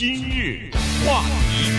今日话题，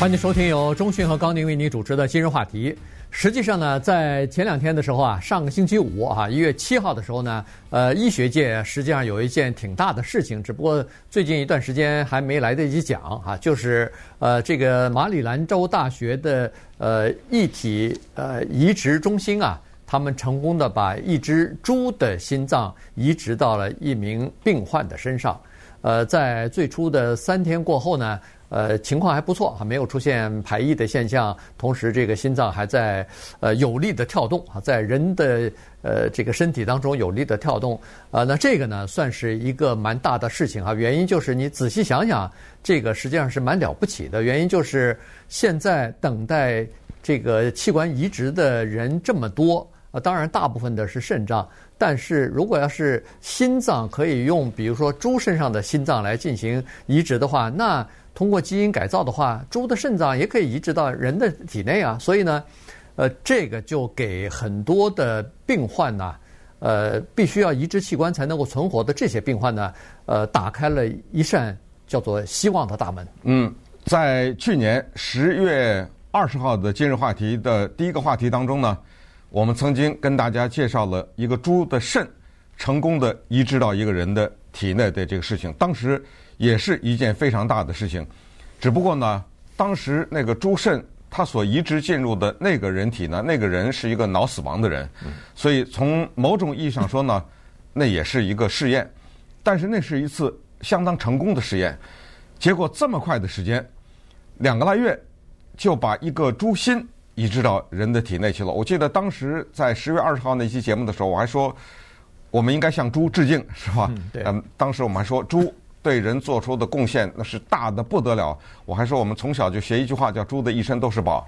欢迎收听由中讯和高宁为你主持的今日话题。实际上呢，在前两天的时候啊，上个星期五啊，一月七号的时候呢，呃，医学界实际上有一件挺大的事情，只不过最近一段时间还没来得及讲啊，就是呃，这个马里兰州大学的呃异体呃移植中心啊，他们成功的把一只猪的心脏移植到了一名病患的身上，呃，在最初的三天过后呢。呃，情况还不错，还没有出现排异的现象。同时，这个心脏还在呃有力的跳动啊，在人的呃这个身体当中有力的跳动。呃，那这个呢，算是一个蛮大的事情啊。原因就是你仔细想想，这个实际上是蛮了不起的。原因就是现在等待这个器官移植的人这么多当然大部分的是肾脏，但是如果要是心脏可以用，比如说猪身上的心脏来进行移植的话，那通过基因改造的话，猪的肾脏也可以移植到人的体内啊，所以呢，呃，这个就给很多的病患呢，呃，必须要移植器官才能够存活的这些病患呢，呃，打开了一扇叫做希望的大门。嗯，在去年十月二十号的今日话题的第一个话题当中呢，我们曾经跟大家介绍了一个猪的肾成功的移植到一个人的体内的这个事情，当时。也是一件非常大的事情，只不过呢，当时那个猪肾它所移植进入的那个人体呢，那个人是一个脑死亡的人，所以从某种意义上说呢，那也是一个试验，但是那是一次相当成功的试验。结果这么快的时间，两个来月就把一个猪心移植到人的体内去了。我记得当时在十月二十号那期节目的时候，我还说我们应该向猪致敬，是吧？嗯，对。嗯，当时我们还说猪。对人做出的贡献那是大的不得了。我还说我们从小就学一句话叫“猪的一身都是宝”，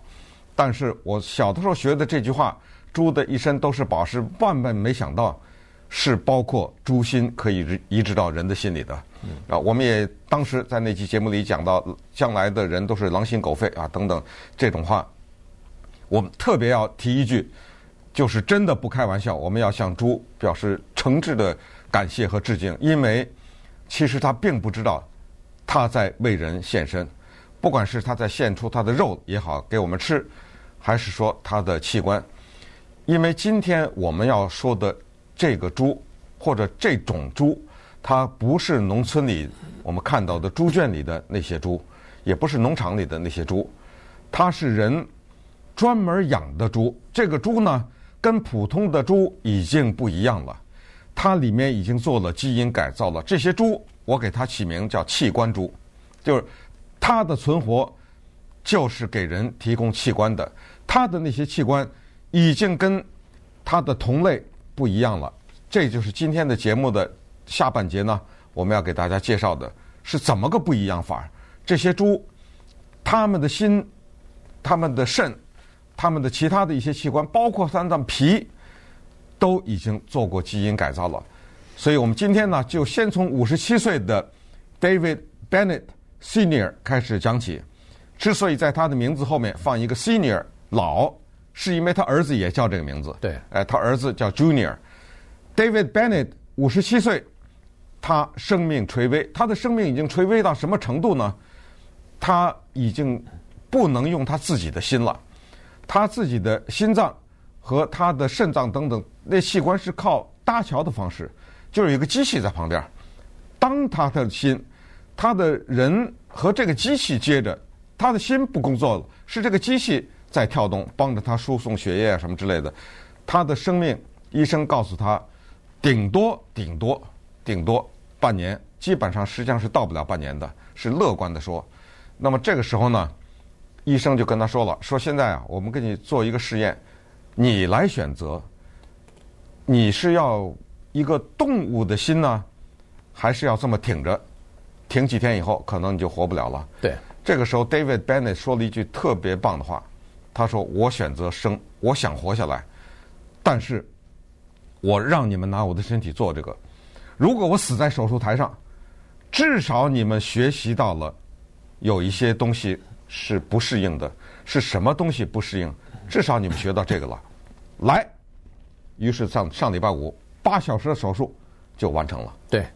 但是我小的时候学的这句话“猪的一身都是宝”是万万没想到，是包括猪心可以移植到人的心里的。啊，我们也当时在那期节目里讲到，将来的人都是狼心狗肺啊等等这种话。我们特别要提一句，就是真的不开玩笑，我们要向猪表示诚挚的感谢和致敬，因为。其实他并不知道，他在为人献身，不管是他在献出他的肉也好给我们吃，还是说他的器官，因为今天我们要说的这个猪或者这种猪，它不是农村里我们看到的猪圈里的那些猪，也不是农场里的那些猪，它是人专门养的猪。这个猪呢，跟普通的猪已经不一样了。它里面已经做了基因改造了，这些猪我给它起名叫器官猪，就是它的存活就是给人提供器官的，它的那些器官已经跟它的同类不一样了。这就是今天的节目的下半节呢，我们要给大家介绍的是怎么个不一样法儿。这些猪，它们的心、它们的肾、它们的其他的一些器官，包括三脏脾。都已经做过基因改造了，所以我们今天呢，就先从五十七岁的 David Bennett Senior 开始讲起。之所以在他的名字后面放一个 Senior 老，是因为他儿子也叫这个名字。对，哎，他儿子叫 Junior。David Bennett 五十七岁，他生命垂危，他的生命已经垂危到什么程度呢？他已经不能用他自己的心了，他自己的心脏。和他的肾脏等等那器官是靠搭桥的方式，就是有一个机器在旁边。当他的心，他的人和这个机器接着，他的心不工作了，是这个机器在跳动，帮着他输送血液啊什么之类的。他的生命，医生告诉他，顶多顶多顶多半年，基本上实际上是到不了半年的，是乐观的说。那么这个时候呢，医生就跟他说了，说现在啊，我们给你做一个试验。你来选择，你是要一个动物的心呢，还是要这么挺着？挺几天以后，可能你就活不了了。对，这个时候，David Bennett 说了一句特别棒的话，他说：“我选择生，我想活下来，但是，我让你们拿我的身体做这个。如果我死在手术台上，至少你们学习到了有一些东西是不适应的，是什么东西不适应？至少你们学到这个了。”来，于是上上礼拜五八小时的手术就完成了。对，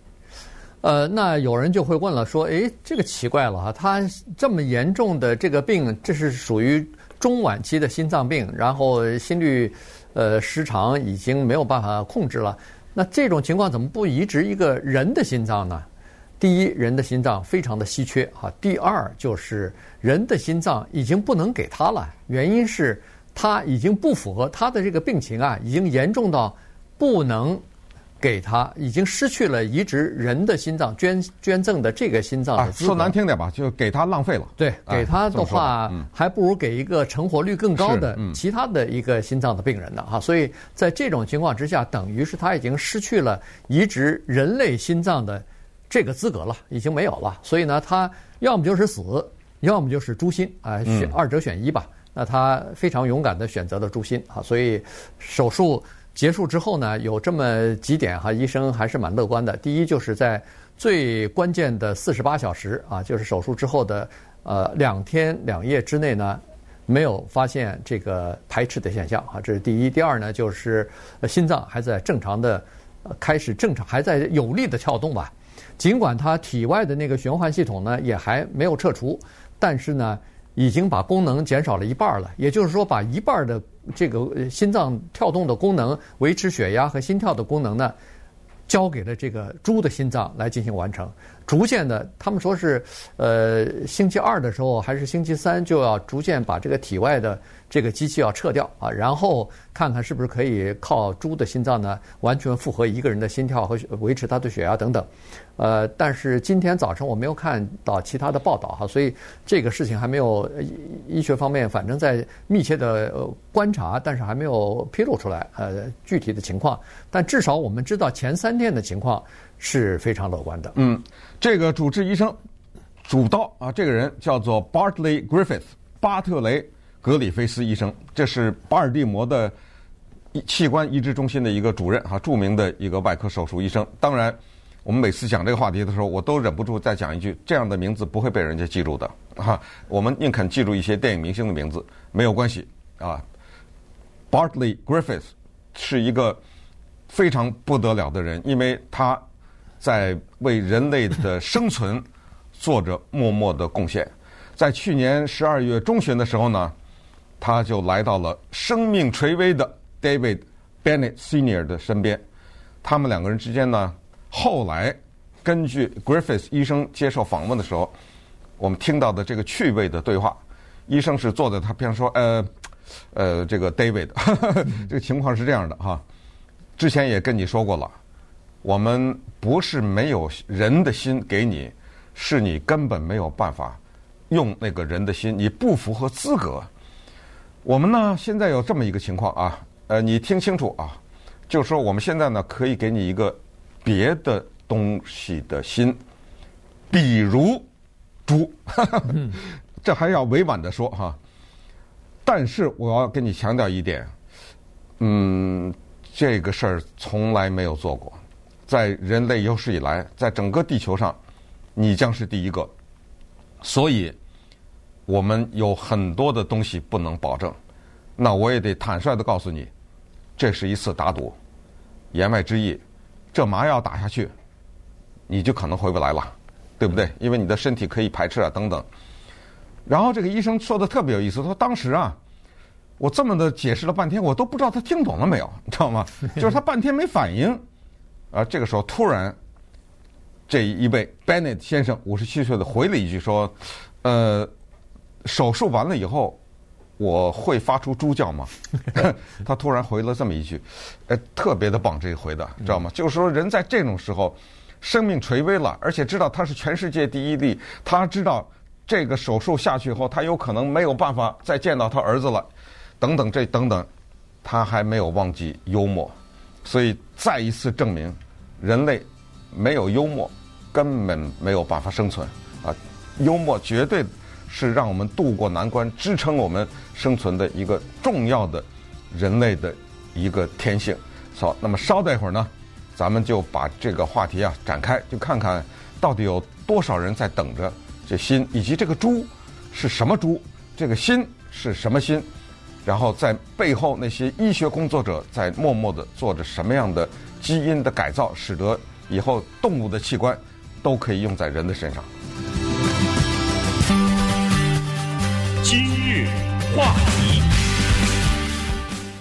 呃，那有人就会问了，说，诶，这个奇怪了哈，他这么严重的这个病，这是属于中晚期的心脏病，然后心律呃失常，已经没有办法控制了。那这种情况怎么不移植一个人的心脏呢？第一，人的心脏非常的稀缺哈；第二，就是人的心脏已经不能给他了，原因是他已经不符合他的这个病情啊，已经严重到不能。给他已经失去了移植人的心脏捐捐赠的这个心脏的资格。说难听点吧，就给他浪费了。对，给他的话，还不如给一个成活率更高的其他的一个心脏的病人呢。哈，所以在这种情况之下，等于是他已经失去了移植人类心脏的这个资格了，已经没有了。所以呢，他要么就是死，要么就是诛心啊，选二者选一吧。那他非常勇敢的选择了诛心啊，所以手术。结束之后呢，有这么几点哈，医生还是蛮乐观的。第一，就是在最关键的四十八小时啊，就是手术之后的呃两天两夜之内呢，没有发现这个排斥的现象啊，这是第一。第二呢，就是心脏还在正常的开始正常还在有力的跳动吧，尽管它体外的那个循环系统呢也还没有撤除，但是呢。已经把功能减少了一半了，也就是说，把一半的这个心脏跳动的功能、维持血压和心跳的功能呢，交给了这个猪的心脏来进行完成。逐渐的，他们说是，呃，星期二的时候还是星期三就要逐渐把这个体外的。这个机器要撤掉啊，然后看看是不是可以靠猪的心脏呢，完全符合一个人的心跳和维持他的血压等等。呃，但是今天早晨我没有看到其他的报道哈，所以这个事情还没有医学方面反正在密切的观察，但是还没有披露出来呃具体的情况。但至少我们知道前三天的情况是非常乐观的。嗯，这个主治医生主刀啊，这个人叫做 Bartley Griffith 巴特雷。格里菲斯医生，这是巴尔的摩的器官移植中心的一个主任哈，著名的一个外科手术医生。当然，我们每次讲这个话题的时候，我都忍不住再讲一句：这样的名字不会被人家记住的哈。我们宁肯记住一些电影明星的名字，没有关系啊。Bartley Griffith 是一个非常不得了的人，因为他在为人类的生存 做着默默的贡献。在去年十二月中旬的时候呢。他就来到了生命垂危的 David Bennett Senior 的身边，他们两个人之间呢，后来根据 Griffith 医生接受访问的时候，我们听到的这个趣味的对话，医生是坐在他边上说：“呃，呃，这个 David，呵 呵这个情况是这样的哈，之前也跟你说过了，我们不是没有人的心给你，是你根本没有办法用那个人的心，你不符合资格。”我们呢，现在有这么一个情况啊，呃，你听清楚啊，就是说我们现在呢可以给你一个别的东西的心，比如猪，这还要委婉的说哈。但是我要跟你强调一点，嗯，这个事儿从来没有做过，在人类有史以来，在整个地球上，你将是第一个，所以。我们有很多的东西不能保证，那我也得坦率的告诉你，这是一次打赌，言外之意，这麻药打下去，你就可能回不来了，对不对？因为你的身体可以排斥啊，等等。然后这个医生说的特别有意思，他说当时啊，我这么的解释了半天，我都不知道他听懂了没有，你知道吗？就是他半天没反应，啊，这个时候突然，这一位 Bennett 先生五十七岁的回了一句说，呃。手术完了以后，我会发出猪叫吗？他突然回了这么一句，呃，特别的棒，这一回的，知道吗？就是说，人在这种时候，生命垂危了，而且知道他是全世界第一例，他知道这个手术下去以后，他有可能没有办法再见到他儿子了，等等，这等等，他还没有忘记幽默，所以再一次证明，人类没有幽默根本没有办法生存啊！幽默绝对。是让我们渡过难关、支撑我们生存的一个重要的人类的一个天性。好，那么稍待一会儿呢，咱们就把这个话题啊展开，就看看到底有多少人在等着这心，以及这个猪是什么猪，这个心是什么心，然后在背后那些医学工作者在默默的做着什么样的基因的改造，使得以后动物的器官都可以用在人的身上。今日话题，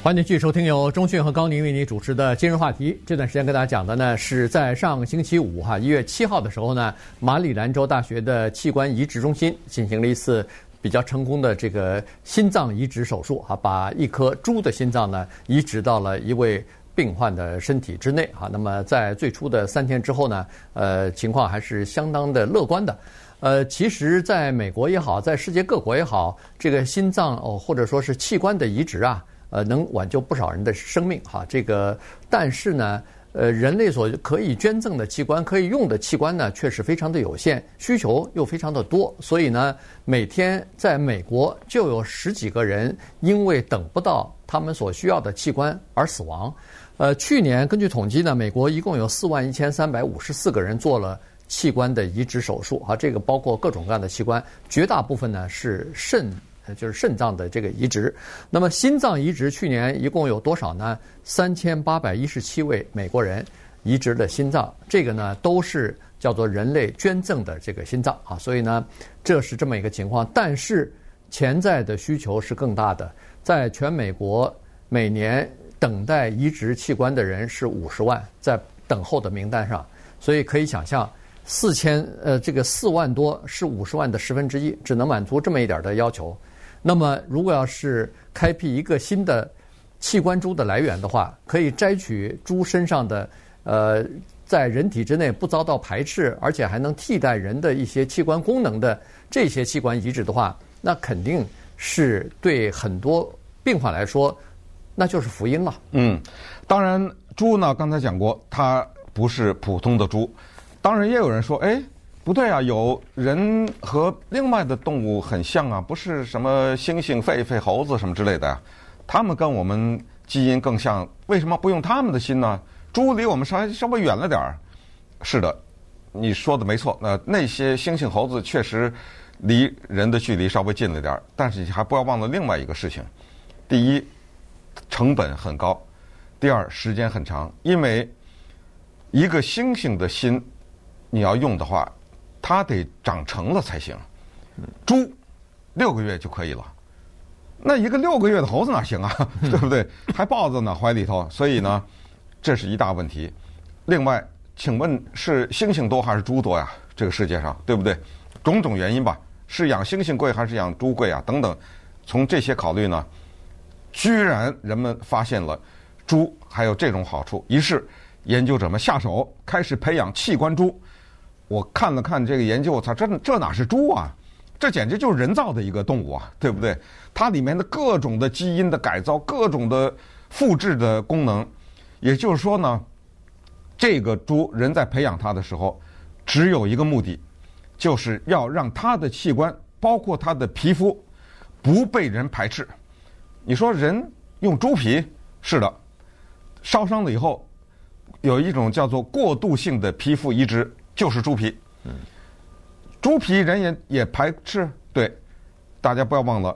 欢迎继续收听由中讯和高宁为你主持的今日话题。这段时间跟大家讲的呢，是在上星期五哈，一月七号的时候呢，马里兰州大学的器官移植中心进行了一次比较成功的这个心脏移植手术哈，把一颗猪的心脏呢移植到了一位病患的身体之内哈。那么在最初的三天之后呢，呃，情况还是相当的乐观的。呃，其实在美国也好，在世界各国也好，这个心脏哦，或者说是器官的移植啊，呃，能挽救不少人的生命哈。这个，但是呢，呃，人类所可以捐赠的器官，可以用的器官呢，确实非常的有限，需求又非常的多，所以呢，每天在美国就有十几个人因为等不到他们所需要的器官而死亡。呃，去年根据统计呢，美国一共有四万一千三百五十四个人做了。器官的移植手术啊，这个包括各种各样的器官，绝大部分呢是肾，就是肾脏的这个移植。那么心脏移植去年一共有多少呢？三千八百一十七位美国人移植了心脏，这个呢都是叫做人类捐赠的这个心脏啊。所以呢，这是这么一个情况。但是潜在的需求是更大的，在全美国每年等待移植器官的人是五十万，在等候的名单上，所以可以想象。四千呃，这个四万多是五十万的十分之一，只能满足这么一点的要求。那么，如果要是开辟一个新的器官猪的来源的话，可以摘取猪身上的呃，在人体之内不遭到排斥，而且还能替代人的一些器官功能的这些器官移植的话，那肯定是对很多病患来说，那就是福音了。嗯，当然，猪呢，刚才讲过，它不是普通的猪。当然，也有人说：“哎，不对啊，有人和另外的动物很像啊，不是什么猩猩、狒狒、猴子什么之类的呀？他们跟我们基因更像，为什么不用他们的心呢？猪离我们稍微稍微远了点儿。是的，你说的没错。那那些猩猩、猴子确实离人的距离稍微近了点儿，但是你还不要忘了另外一个事情：第一，成本很高；第二，时间很长，因为一个猩猩的心。”你要用的话，它得长成了才行。猪六个月就可以了，那一个六个月的猴子哪行啊？对不对？还抱着呢，怀里头。所以呢，这是一大问题。另外，请问是猩猩多还是猪多呀？这个世界上，对不对？种种原因吧，是养猩猩贵还是养猪贵啊？等等，从这些考虑呢，居然人们发现了猪还有这种好处，于是研究者们下手开始培养器官猪。我看了看这个研究，我操，这这哪是猪啊？这简直就是人造的一个动物啊，对不对？它里面的各种的基因的改造，各种的复制的功能，也就是说呢，这个猪人在培养它的时候，只有一个目的，就是要让它的器官，包括它的皮肤，不被人排斥。你说人用猪皮，是的，烧伤了以后，有一种叫做过渡性的皮肤移植。就是猪皮，猪皮人也也排斥。对，大家不要忘了，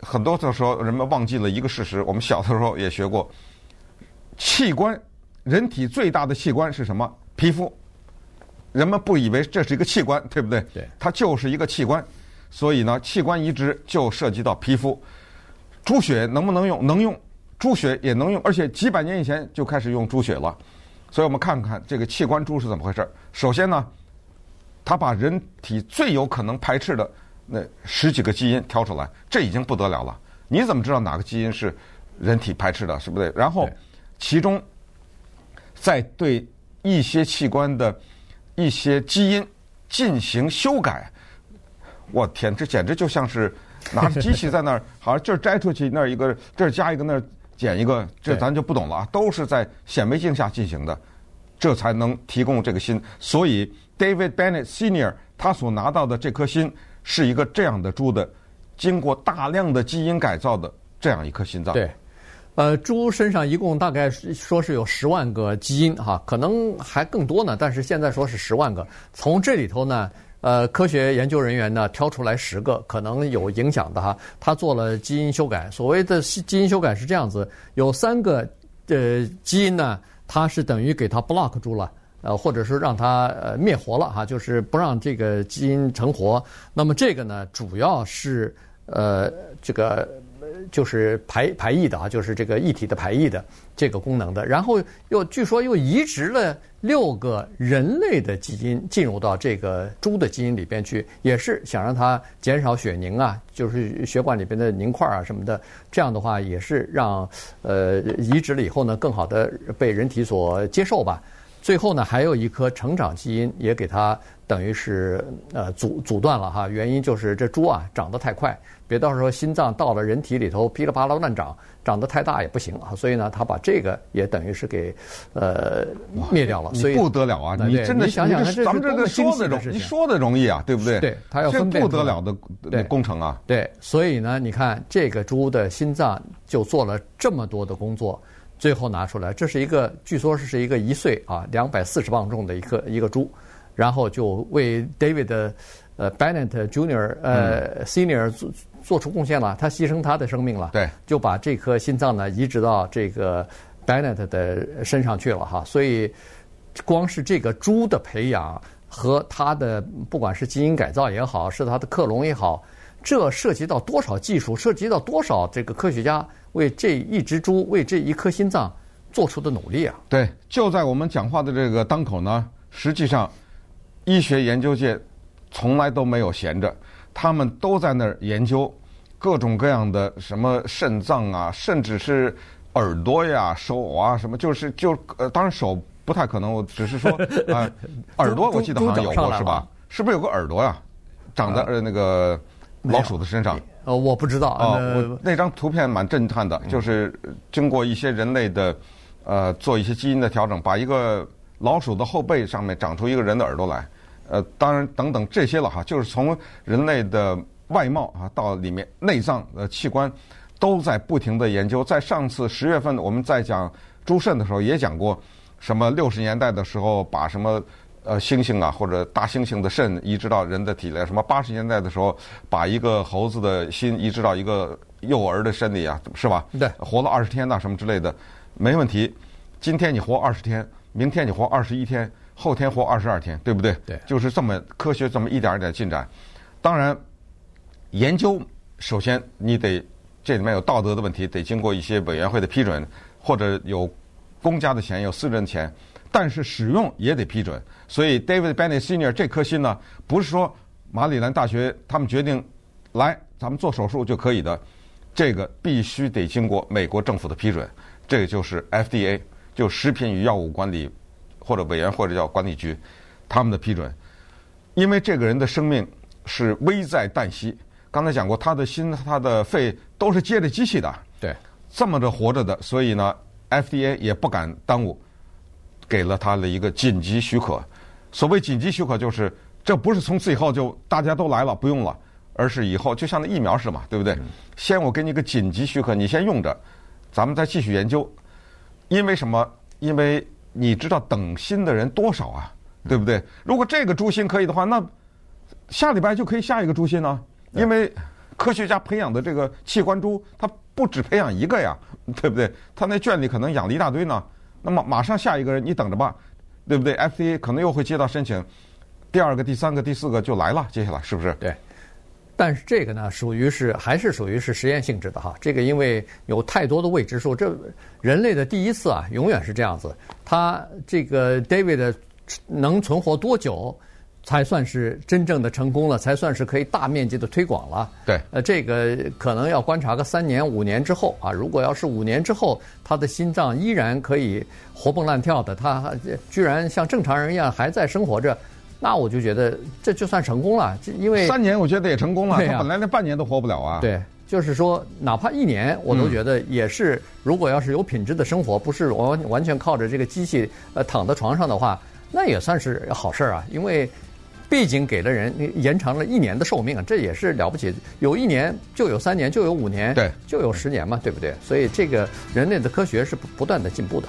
很多的时候人们忘记了一个事实。我们小的时候也学过，器官，人体最大的器官是什么？皮肤。人们不以为这是一个器官，对不对？对，它就是一个器官。所以呢，器官移植就涉及到皮肤。猪血能不能用？能用，猪血也能用，而且几百年以前就开始用猪血了。所以我们看看这个器官猪是怎么回事。首先呢，它把人体最有可能排斥的那十几个基因挑出来，这已经不得了了。你怎么知道哪个基因是人体排斥的，是不对？然后，其中再对一些器官的一些基因进行修改。我天，这简直就像是拿着机器在那儿，好像这儿摘出去，那儿一个，这儿加一个，那儿。剪一个，这咱就不懂了啊！都是在显微镜下进行的，这才能提供这个心。所以，David Bennett Senior 他所拿到的这颗心是一个这样的猪的，经过大量的基因改造的这样一颗心脏。对，呃，猪身上一共大概说是有十万个基因哈，可能还更多呢，但是现在说是十万个。从这里头呢。呃，科学研究人员呢，挑出来十个可能有影响的哈，他做了基因修改。所谓的基因修改是这样子，有三个呃基因呢，它是等于给它 block 住了，呃，或者是让它呃灭活了哈，就是不让这个基因成活。那么这个呢，主要是呃这个。就是排排异的啊，就是这个异体的排异的这个功能的，然后又据说又移植了六个人类的基因进入到这个猪的基因里边去，也是想让它减少血凝啊，就是血管里边的凝块啊什么的，这样的话也是让呃移植了以后呢，更好的被人体所接受吧。最后呢，还有一颗成长基因也给它等于是呃阻阻断了哈，原因就是这猪啊长得太快。别到时候心脏到了人体里头噼里啪啦乱长，长得太大也不行啊。所以呢，他把这个也等于是给呃灭掉了。所以不得了啊！你真的想想，咱们这个说的容易，你说的容易啊，对不对？对，他要分辨不得了的工程啊。对，所以呢，你看这个猪的心脏就做了这么多的工作，最后拿出来，这是一个据说是是一个一岁啊两百四十磅重的一个一个猪，然后就为 David 的呃 Bennett Junior 呃 Senior 做。出贡献了，他牺牲他的生命了，对，就把这颗心脏呢移植到这个 Bennett 的身上去了哈。所以，光是这个猪的培养和它的不管是基因改造也好，是它的克隆也好，这涉及到多少技术，涉及到多少这个科学家为这一只猪为这一颗心脏做出的努力啊！对，就在我们讲话的这个当口呢，实际上医学研究界从来都没有闲着。他们都在那儿研究各种各样的什么肾脏啊，甚至是耳朵呀、手啊什么，就是就呃，当然手不太可能，我只是说啊，耳朵我记得好像有过是吧？是不是有个耳朵呀？长在呃那个老鼠的身上？呃，我不知道啊。我那张图片蛮震撼的，就是经过一些人类的呃做一些基因的调整，把一个老鼠的后背上面长出一个人的耳朵来。呃，当然，等等这些了哈，就是从人类的外貌啊，到里面内脏呃器官，都在不停的研究。在上次十月份我们在讲猪肾的时候，也讲过，什么六十年代的时候把什么呃猩猩啊或者大猩猩的肾移植到人的体内，什么八十年代的时候把一个猴子的心移植到一个幼儿的身体啊，是吧？对，活了二十天呐，什么之类的，没问题。今天你活二十天，明天你活二十一天。后天活二十二天，对不对？对，就是这么科学，这么一点一点进展。当然，研究首先你得这里面有道德的问题，得经过一些委员会的批准，或者有公家的钱，有私人的钱。但是使用也得批准。所以，David Bennett Senior 这颗心呢，不是说马里兰大学他们决定来咱们做手术就可以的，这个必须得经过美国政府的批准。这个就是 FDA，就食品与药物管理。或者委员或者叫管理局，他们的批准，因为这个人的生命是危在旦夕。刚才讲过，他的心、他的肺都是接着机器的，对，这么着活着的，所以呢，FDA 也不敢耽误，给了他的一个紧急许可。所谓紧急许可，就是这不是从此以后就大家都来了不用了，而是以后就像那疫苗似的嘛，对不对？先我给你个紧急许可，你先用着，咱们再继续研究。因为什么？因为你知道等心的人多少啊？对不对？如果这个猪心可以的话，那下礼拜就可以下一个猪心呢？因为科学家培养的这个器官猪，它不止培养一个呀，对不对？他那圈里可能养了一大堆呢。那么马上下一个人，你等着吧，对不对？FDA 可能又会接到申请，第二个、第三个、第四个就来了，接下来是不是？对。但是这个呢，属于是还是属于是实验性质的哈。这个因为有太多的未知数，这人类的第一次啊，永远是这样子。他这个 David 能存活多久，才算是真正的成功了，才算是可以大面积的推广了。对，呃，这个可能要观察个三年五年之后啊。如果要是五年之后，他的心脏依然可以活蹦乱跳的，他居然像正常人一样还在生活着。那我就觉得这就算成功了，因为三年我觉得也成功了。啊，他本来连半年都活不了啊。对，就是说，哪怕一年，我都觉得也是。如果要是有品质的生活，不是完完全靠着这个机器呃躺在床上的话，那也算是好事儿啊。因为毕竟给了人延长了一年的寿命啊，这也是了不起。有一年就有三年，就有五年，对，就有十年嘛，对不对？所以这个人类的科学是不不断的进步的。